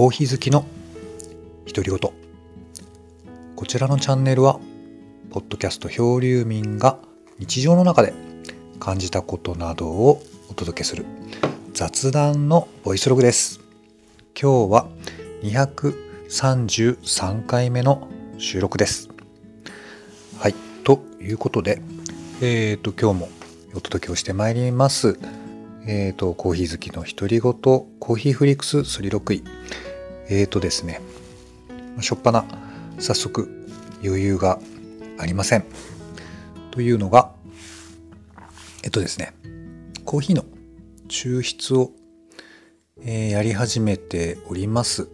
コーヒー好きの独り言こちらのチャンネルはポッドキャスト漂流民が日常の中で感じたことなどをお届けする雑談のボイスログです。今日は233回目の収録です。はいということでえっ、ー、と今日もお届けをしてまいります。えっ、ー、と、コーヒー好きの独り言、コーヒーフリックス36位。え、ー、とですね、しょっぱな、早速余裕がありません。というのが、えっとですね、コーヒーの抽出を、えー、やり始めております。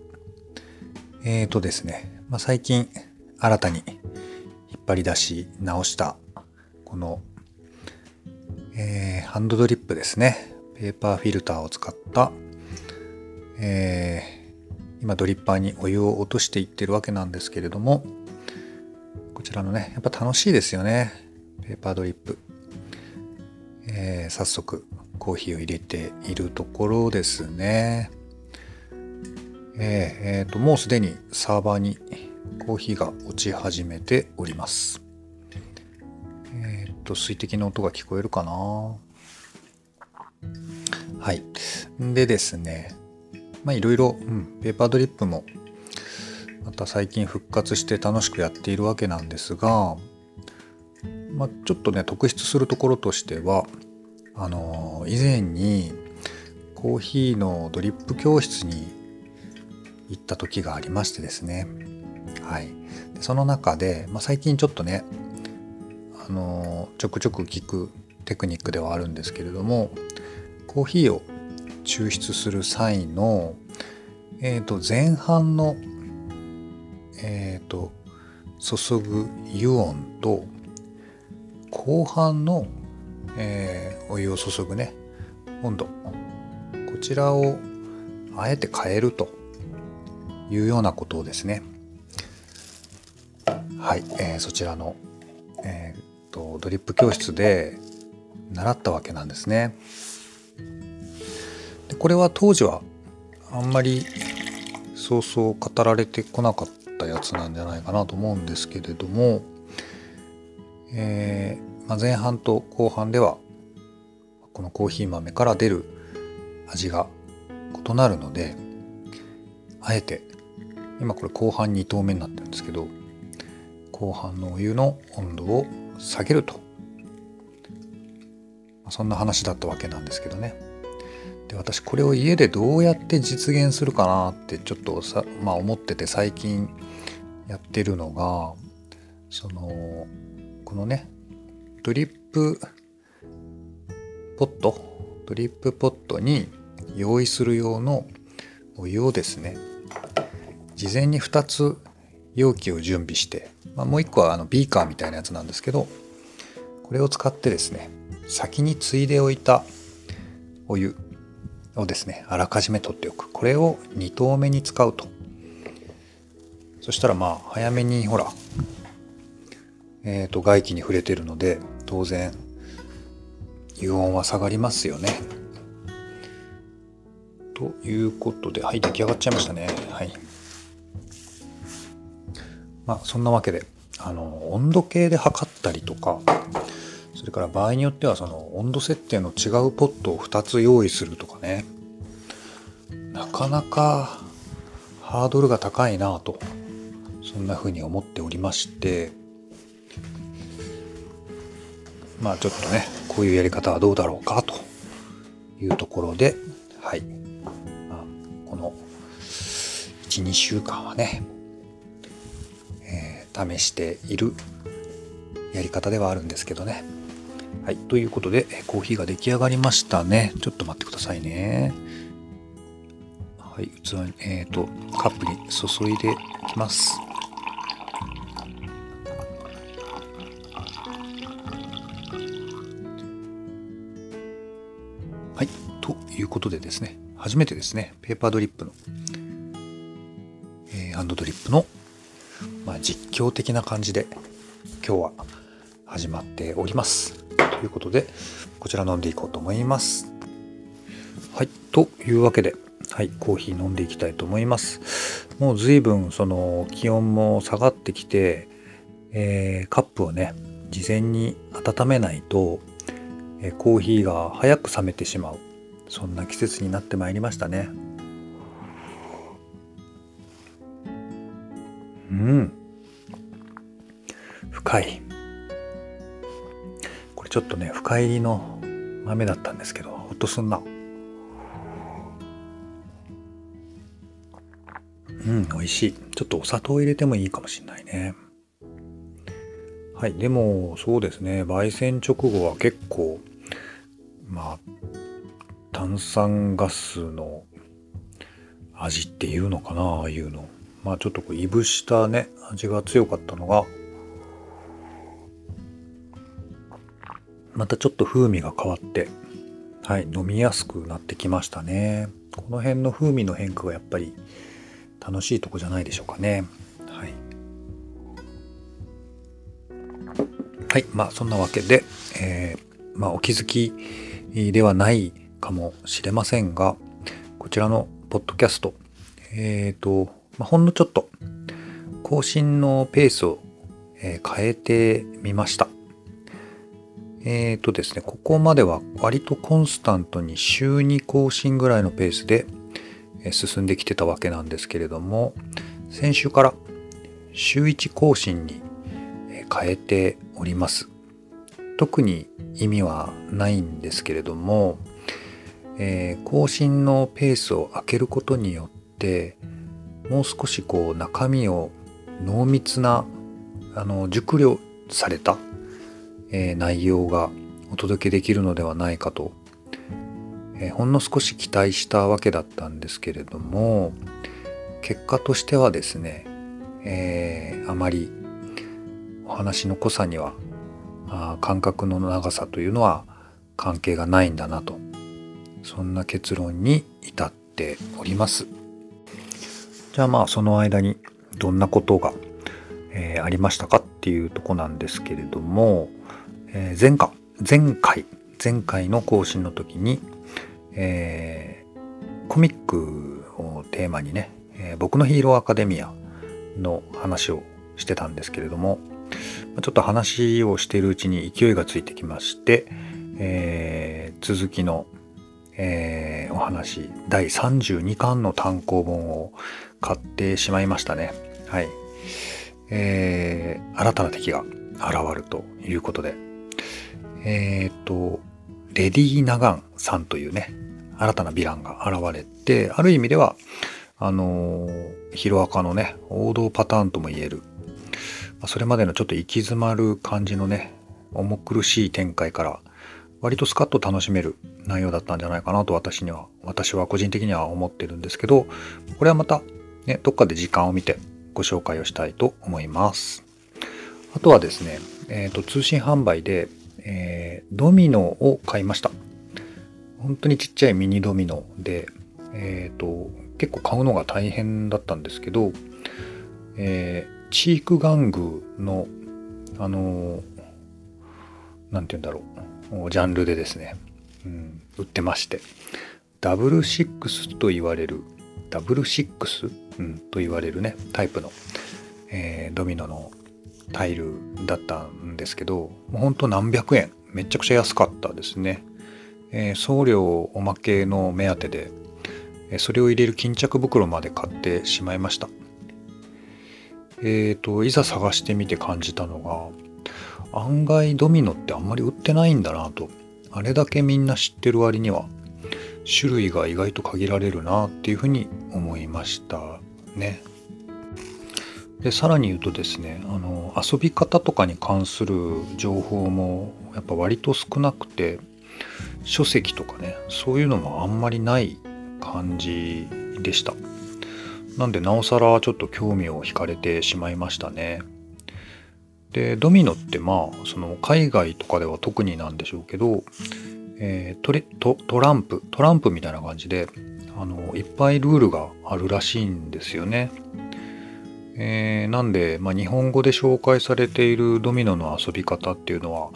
えっ、ー、とですね、まあ、最近新たに引っ張り出し直したこの、えー、ハンドドリップですね。ペーパーフィルターを使った、え、今ドリッパーにお湯を落としていってるわけなんですけれどもこちらのねやっぱ楽しいですよね。ペーパードリップ、えー、早速コーヒーを入れているところですね。えー、えー、ともうすでにサーバーにコーヒーが落ち始めております。えっ、と水滴の音が聞こえるかな？はい。でですね、まあいろいろ、うん、ペーパードリップもまた最近復活して楽しくやっているわけなんですが、まあ、ちょっとね特筆するところとしてはあの以前にコーヒーのドリップ教室に行った時がありましてですね。はい。でその中で、まあ、最近ちょっとねあのちょくちょく聞くテクニックではあるんですけれどもコーヒーを抽出する際の、えー、と前半の、えー、と注ぐ湯温と後半の、えー、お湯を注ぐね温度こちらをあえて変えるというようなことをですねはい、えー、そちらの、えーとドリップ教室で習ったわけなんですね。でこれは当時はあんまりそうそう語られてこなかったやつなんじゃないかなと思うんですけれども、えー、まあ、前半と後半ではこのコーヒー豆から出る味が異なるのであえて今これ後半2投目になってるんですけど後半のお湯の温度を下げるとまそんな話だったわけなんですけどね。で私これを家でどうやって実現するかなってちょっとさ、まあ、思ってて最近やってるのがそのこのねドリップポット？ドリップポットに用意する用のお湯をですね事前に2つ容器を準備して、まあ、もう1個はあのビーカーみたいなやつなんですけどこれを使ってですね先についでおいたお湯。をですねあらかじめ取っておく。これを2投目に使うと。そしたらまあ早めにほらえっ、ー、と外気に触れてるので当然油温は下がりますよね。ということではい出来上がっちゃいましたね。はい。まあそんなわけであの温度計で測ったりとかそれから場合によってはその温度設定の違うポットを2つ用意するとかね。なかなかハードルが高いなぁとそんな風に思っておりまして。まあちょっとねこういうやり方はどうだろうかというところではい、まあ、この12週間はね、えー、試しているやり方ではあるんですけどね。はい。ということで、コーヒーが出来上がりましたね。ちょっと待ってくださいね。はい。器に、えっ、ー、と、カップに注いでいきます。はい。ということでですね、初めてですね、ペーパードリップの、えー、ハンドドリップの、まあ、実況的な感じで、今日は始まっております。ということで、こちら飲んでいこうと思います。はい。というわけで、はいコーヒー飲んでいきたいと思いますもう随分その気温も下がってきて、えー、カップをね事前に温めないと、えー、コーヒーが早く冷めてしまうそんな季節になってまいりましたねうん深いれちょっとね深入りの豆だったんですけどほっとすんな。うん美味しい。ちょっとお砂糖入れてもいいかもしれないね。はいでもそうですね。焙煎直後は結構まあ炭酸ガスの味っていうのかなああいうの。まあちょっとこういぶしたね味が強かったのがまたちょっと風味が変わってはい飲みやすくなってきましたね。この辺の風味の変化がやっぱり楽しいとこじゃないでしょうかね。はい。はいまあそんなわけで、えー、まあお気づきではないかもしれませんがこちらのポッドキャストえっ、ー、とまあ、ほんのちょっと更新のペースを、えー、変えてみました。えっ、ー、とですね、ここまでは割とコンスタントに週2更新ぐらいのペースで進んできてたわけなんですけれども、先週から週1更新に変えております。特に意味はないんですけれども、えー、更新のペースを空けることによってもう少しこう中身を濃密なあの熟慮された、えー、内容がお届けできるのではないかと、えー、ほんの少し期待したわけだったんですけれども結果としてはですね、えー、あまりお話の濃さにはあ感覚の長さというのは関係がないんだなとそんな結論に至っております。じゃあまあその間にどんなことが、えー、ありましたかっていうとこなんですけれども、えー、前回前回前回の更新の時に、えー、コミックをテーマにね、えー、僕のヒーローアカデミアの話をしてたんですけれどもちょっと話をしているうちに勢いがついてきまして、えー、続きの、えー、お話第32巻の単行本を買ってしまいましたね。はい。えー、新たな敵が現るということで、えっ、ー、と、レディー・ナガンさんというね、新たなヴィランが現れて、ある意味では、あの、ヒロアカのね、王道パターンとも言える、それまでのちょっと行き詰まる感じのね、重苦しい展開から、割とスカッと楽しめる内容だったんじゃないかなと私には、私は個人的には思ってるんですけど、これはまたね、どっかで時間を見てご紹介をしたいと思います。あとはですね、えっ、ー、と、通信販売で、えー、ドミノを買いました。本当にちっちゃいミニドミノで、えっ、ー、と、結構買うのが大変だったんですけど、えー、チーク玩具の、あのなんて言うんだろう、ジャンルでですね、うん、売ってまして、ダブルシックスと言われるダブルシックス、うん、と言われるねタイプの、えー、ドミノのタイルだったんですけどもうほんと何百円。めちゃくちゃ安かったですね、えー、送料おまけの目当てでそれを入れる巾着袋まで買ってしまいました。えっ、ー、といざ探してみて感じたのが案外ドミノってあんまり売ってないんだなと。あれだけみんな知ってる割には種類が意外と限られるなっていうふうに思いましたね。でさらに言うとですねあの遊び方とかに関する情報もやっぱ割と少なくて書籍とかねそういうのもあんまりない感じでしたなんでなおさらちょっと興味を惹かれてしまいましたねでドミノってまあその海外とかでは特になんでしょうけどえー、トレトトランプトランプみたいな感じであのいっぱいルールがあるらしいんですよね。えー、なんで、まあ、日本語で紹介されているドミノの遊び方っていうのは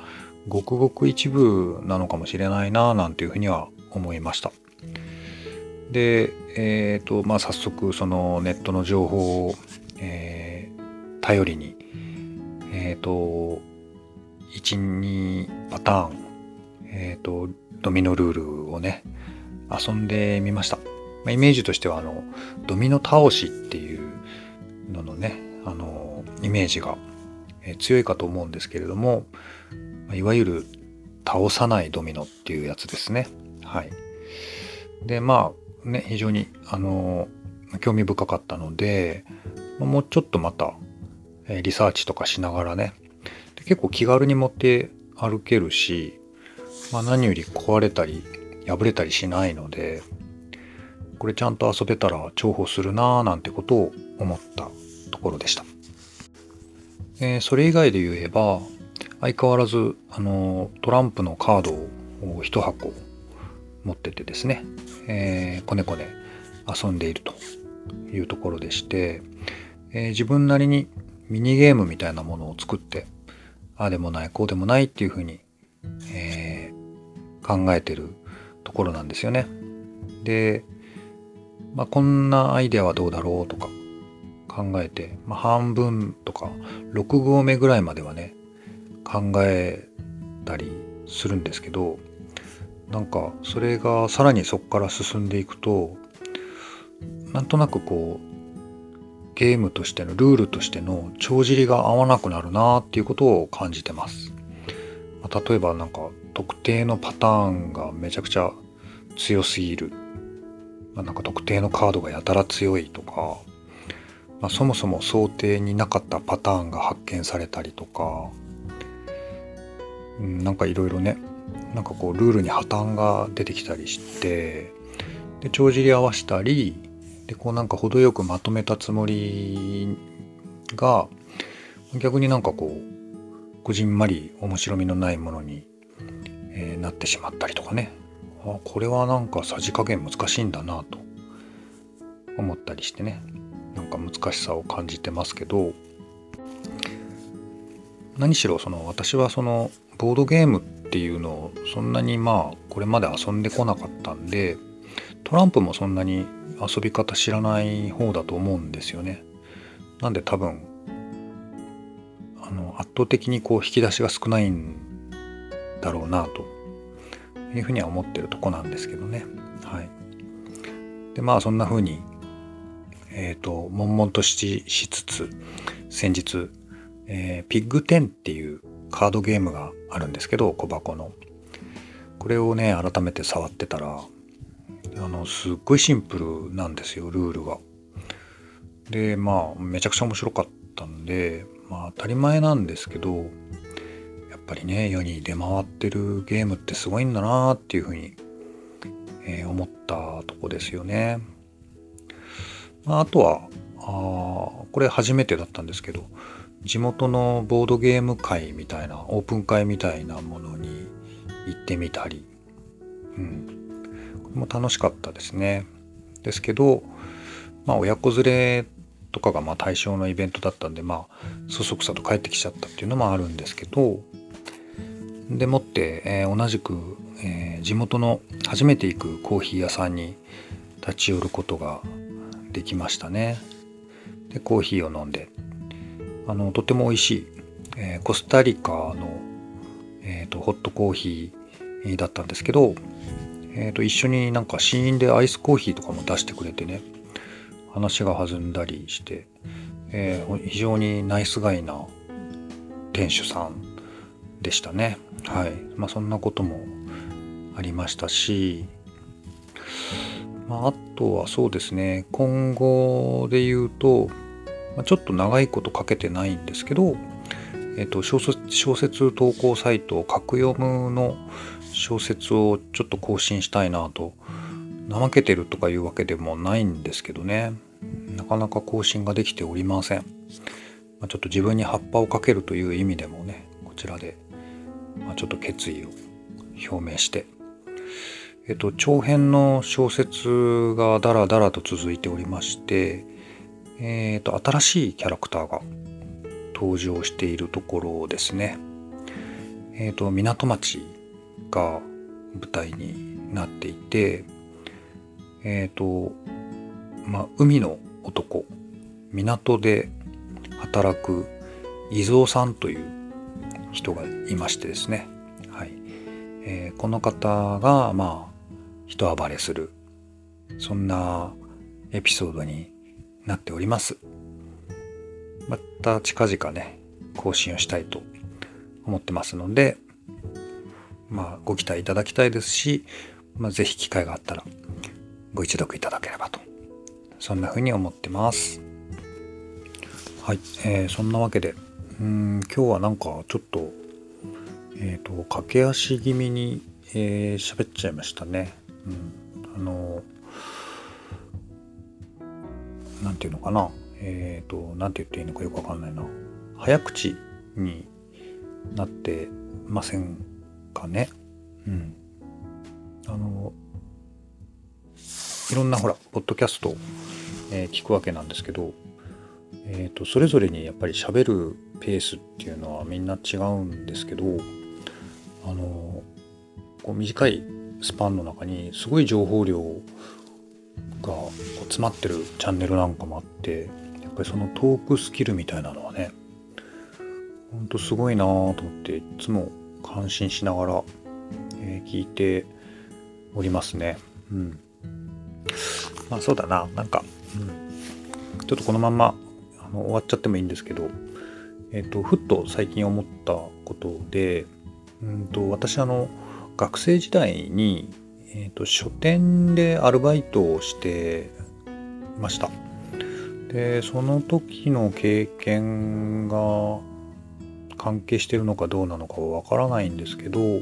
ごくごく一部なのかもしれないななんていうふうには思いました。で、えーとまあ、早速そのネットの情報を、えー、頼りに、えーと、12パターン、えーと、ドミノルールをね遊んでみました、まあ、イメージとしてはあのドミノ倒しっていうののねあのイメージが強いかと思うんですけれどもいわゆる倒さないドミノっていうやつですね。はい。でまあね、非常に、あの、興味深かったので、もうちょっとまた、えリサーチとかしながらね、結構気軽に持って歩けるし、まあ、何より壊れたり破れたりしないのでこれちゃんと遊べたら重宝するなぁなんてことを思ったところでした、えー、それ以外で言えば相変わらずあのトランプのカードを1箱持っててですね、えー、こねこね遊んでいるというところでして、えー、自分なりにミニゲームみたいなものを作ってああでもないこうでもないっていうふうに、えー、考えてるところなんですよね。で、まあ、こんなアイデアはどうだろうとか考えて、まあ、半分とか6合目ぐらいまではね考えたりするんですけどなんかそれがさらにそこから進んでいくとなんとなくこうゲームとしてのルールとしての帳尻が合わなくなるなっていうことを感じてます。まあ、例えばなんか特定のパターンがめちゃくちゃ強すぎる、まあ、なんか特定のカードがやたら強いとか、まあ、そもそも想定になかったパターンが発見されたりとか、うん、なんかいろいろねなんかこうルールに破綻が出てきたりしてで帳尻合わしたりでこうなんか程よくまとめたつもりが逆になんかこうこじんまり面白みのないものに、えー、なってしまったりとかね。あこれはなんかさじ加減難しいんだなと思ったりしてね。なんか難しさを感じてますけど何しろその私はそのボードゲームっていうのをそんなにまあこれまで遊んでこなかったんでトランプもそんなに遊び方知らない方だと思うんですよね。なんで多分あの圧倒的にこう引き出しが少ないんだろうなというふうには思ってるとこなんですけどね。はい。でまあそんな風にえっ、ー、と悶々としつつ先日、えー、ピッグ10っていうカードゲームがあるんですけど小箱のこれをね改めて触ってたらあのすっごいシンプルなんですよルールが。でまあめちゃくちゃ面白かったんでまあ当たり前なんですけどやっぱりね世に出回ってるゲームってすごいんだなっていうふうに、えー、思ったとこですよね。まあ、あとはあこれ初めてだったんですけど地元のボードゲーム会みたいなオープン会みたいなものに行ってみたり、うん、これも楽しかったですね。ですけど、まあ、親子連れとかがまあ対象のイベントだったんでまあそそくさと帰ってきちゃったっていうのもあるんですけどでもって、えー、同じく、えー、地元の初めて行くコーヒー屋さんに立ち寄ることができましたね。でコーヒーを飲んで。あのとても美味しい、えー、コスタリカの、えーと、ホットコーヒーだったんですけど、えーと、一緒になんか試飲でアイスコーヒーとかも出してくれてね話が弾んだりして、えー、非常にナイスガイな店主さんでしたね。はい。まあそんなこともありましたしまあ、あとはそうですね今後で言うとま、ちょっと長いこと書けてないんですけど、えーと、小説小説投稿サイト「格読む」の小説をちょっと更新したいなと怠けてるとかいうわけでもないんですけどね。なかなか更新ができておりません、まあ、ちょっと自分に葉っぱをかけるという意味でもねこちらで、まあ、ちょっと決意を表明して。えっと長編の小説がだらだらと続いておりましてえーと、新しいキャラクターが登場しているところですね。えっ、と港町が舞台になっていて、えっ、と、まあ、海の男、港で働く伊蔵さんという人がいましてですね。はい。えー、この方が、まあ、人暴れする、そんなエピソードになっております。また近々ね、更新をしたいと思ってますので、まあ、ご期待いただきたいですし、まあ、ぜひ機会があったらご一読いただければとそんな風に思ってます。はい、えー、そんなわけでうん今日はなんかちょっとえっ、ー、と駆け足気味に喋、えー、っちゃいましたね、うん、あのなんていうのかな？えっ、ー、となんて言っていいのかよくわかんないな。早口になってませんかね？うん。あのいろんなほらポッドキャストを、えー、聞くわけなんですけど、えーと、それぞれにやっぱり喋るペースっていうのはみんな違うんですけどあのこう短いスパンの中にすごい情報量が詰まってるチャンネルなんかもあってやっぱりそのトークスキルみたいなのはねほんとすごいなぁと思っていつも感心しながら、え、聞いておりますね。うん。まあそうだな、なんか、うん、ちょっとこのままあの終わっちゃってもいいんですけど、えっ、と、ふっと最近思ったことで、うんと私あの、学生時代に、えっ、ー、と、書店でアルバイトをしてました。で、その時の経験が関係してるのかどうなのかはわからないんですけど、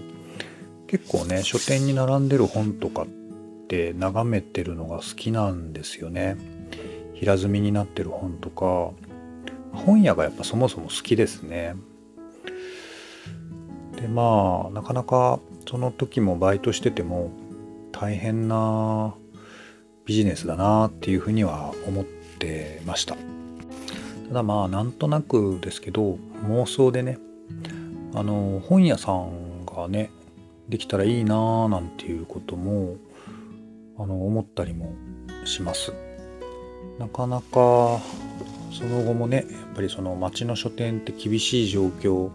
結構ね、書店に並んでる本とかって眺めてるのが好きなんですよね。平積みになってる本とか、本屋がやっぱそもそも好きですね。で、まあ、なかなかその時もバイトしてても大変なビジネスだなっていうふうには思ってました。ただまあ、なんとなくですけど、妄想でね、あの、本屋さんがね、できたらいいなぁなんていうこともあの思ったりもします。なかなかその後もねやっぱりその町の書店って厳しい状況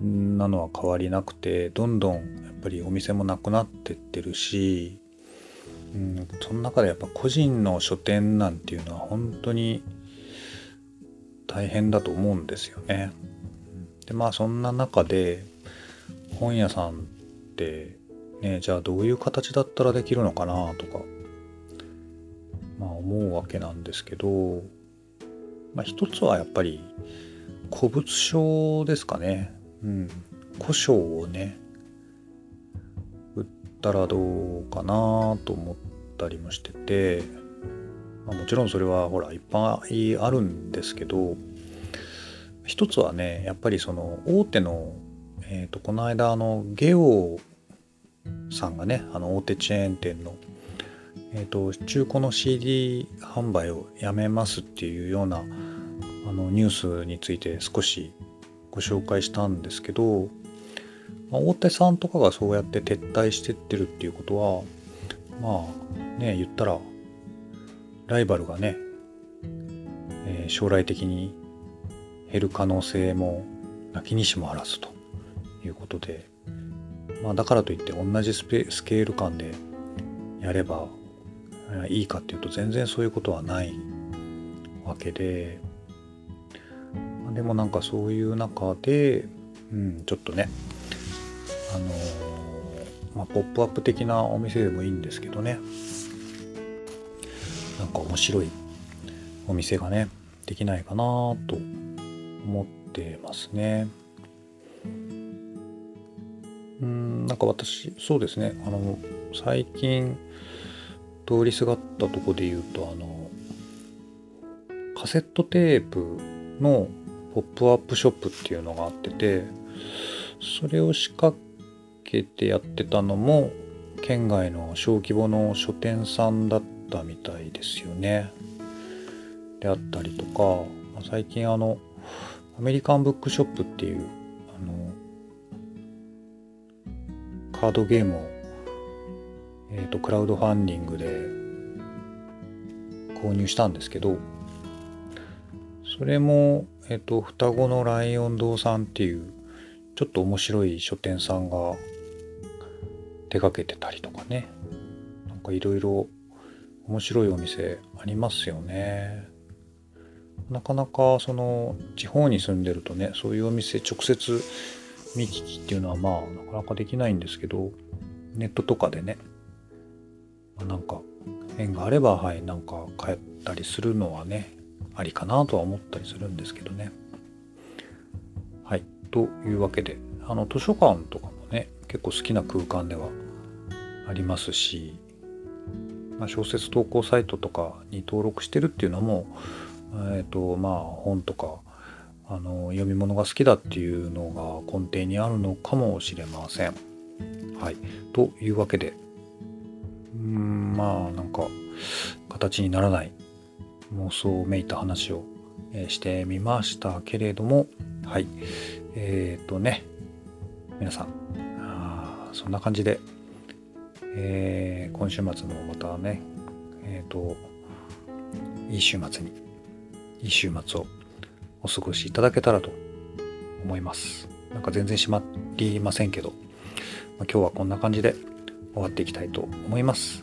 なのは変わりなくてどんどんぱりお店もなくなってってるし、うん、その中でやっぱ個人の書店なんていうのは本当に大変だと思うんですよね。でまあそんな中で本屋さんってねじゃあどういう形だったらできるのかなとかまあ思うわけなんですけどまあ一つはやっぱり古物商ですかねうん古書をねったらどうかなと思ったりもしてて、まあ、もちろんそれはほらいっぱいあるんですけど一つはねやっぱりその大手のえーと、この間あのゲオさんがねあの大手チェーン店の、えーと、中古の CD 販売をやめますっていうようなあのニュースについて少しご紹介したんですけど、まあ、大手さんとかがそうやって撤退してってるっていうことはまあね言ったらライバルがね、えー、将来的に減る可能性もなきにしもあらずということで、まあ、だからといって同じスペスケール感でやればいいかっていうと全然そういうことはないわけで、まあ、でもなんかそういう中で、うん、ちょっとねあの、まあ、ポップアップ的なお店でもいいんですけどねなんか面白いお店がねできないかなと思ってますね。うんなんか私そうですねあの最近通りすがったとこで言うとあのカセットテープのポップアップショップっていうのがあっててそれを仕掛けてやってたのも県外の小規模の書店さんだったみたいですよね。であったりとか最近あのアメリカンブックショップっていうあのカードゲームを、えーと、クラウドファンディングで購入したんですけどそれも、えっと、双子のライオン堂さんっていうちょっと面白い書店さんが手掛けてたりとかね。なんかいろいろ面白いお店ありますよね。なかなかその地方に住んでるとねそういうお店直接見聞きっていうのはまあなかなかできないんですけどネットとかでね、まあ、なんか縁があればはいなんか帰ったりするのはねありかなとは思ったりするんですけどね。はいというわけであの図書館とかもね結構好きな空間ではありますし、まあ、小説投稿サイトとかに登録してるっていうのもえっ、ー、とまあ本とかあの読み物が好きだっていうのが根底にあるのかもしれません。はい。というわけで、うん、まあなんか形にならない妄想めいた話を、えー、してみましたけれども、はい。えっ、ー、とね、皆さん、あそんな感じで、えー、今週末もまたね、えっ、と、いい週末に、いい週末をお過ごしいただけたらと思います。なんか全然閉まりませんけど、まあ、今日はこんな感じで終わっていきたいと思います。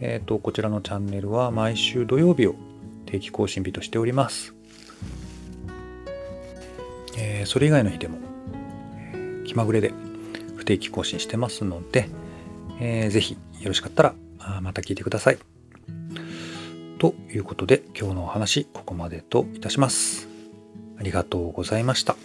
えっ、ー、と、こちらのチャンネルは毎週土曜日を定期更新日としております。え、それ以外の日でも、え気まぐれで不定期更新してますので、えー、ぜひよろしかったらまた聞いてください。ということで今日のお話ここまでといたします。ありがとうございました。